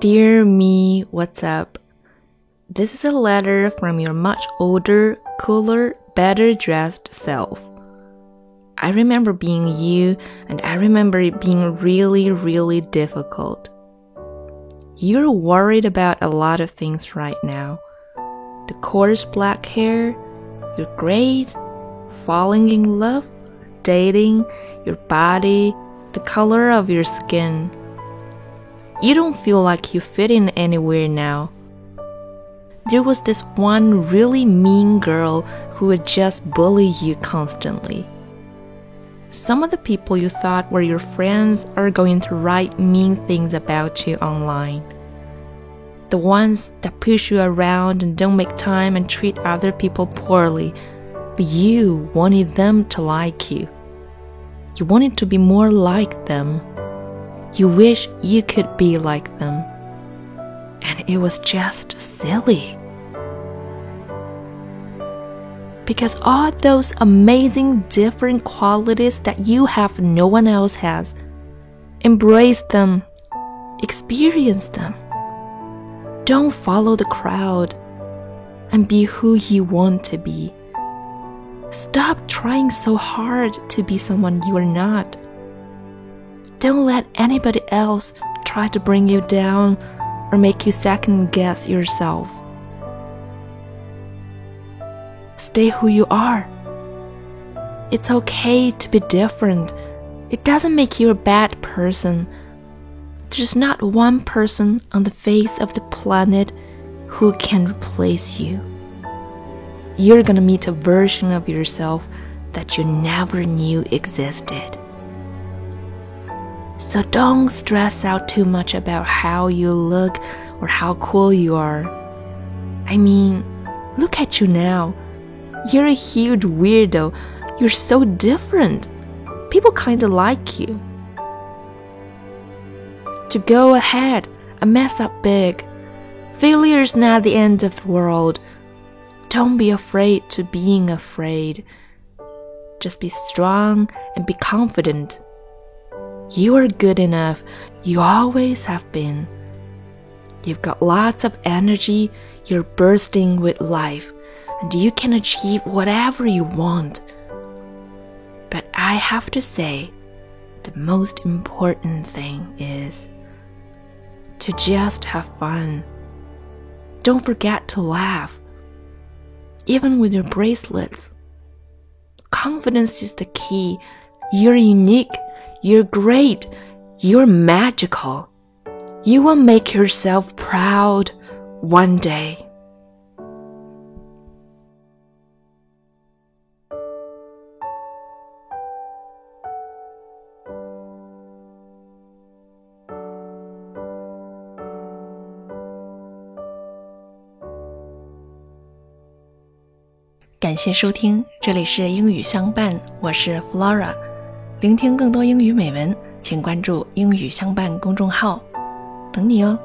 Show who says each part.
Speaker 1: Dear me, what's up? This is a letter from your much older, cooler, better dressed self. I remember being you, and I remember it being really, really difficult. You're worried about a lot of things right now the coarse black hair, your grades, falling in love, dating, your body, the color of your skin. You don't feel like you fit in anywhere now. There was this one really mean girl who would just bully you constantly. Some of the people you thought were your friends are going to write mean things about you online. The ones that push you around and don't make time and treat other people poorly, but you wanted them to like you. You wanted to be more like them. You wish you could be like them. And it was just silly. Because all those amazing different qualities that you have no one else has, embrace them, experience them. Don't follow the crowd and be who you want to be. Stop trying so hard to be someone you are not. Don't let anybody else try to bring you down or make you second guess yourself. Stay who you are. It's okay to be different. It doesn't make you a bad person there's not one person on the face of the planet who can replace you. You're gonna meet a version of yourself that you never knew existed. So don't stress out too much about how you look or how cool you are. I mean, look at you now. You're a huge weirdo. You're so different. People kinda like you to go ahead and mess up big. Failure's not the end of the world. Don't be afraid to being afraid. Just be strong and be confident. You are good enough. You always have been. You've got lots of energy. You're bursting with life. And you can achieve whatever you want. But I have to say, the most important thing is to just have fun. Don't forget to laugh, even with your bracelets. Confidence is the key. You're unique, you're great, you're magical. You will make yourself proud one day. 感谢收听，这里是英语相伴，我是 Flora。 聆听更多英语美文，请关注“英语相伴”公众号，等你哦。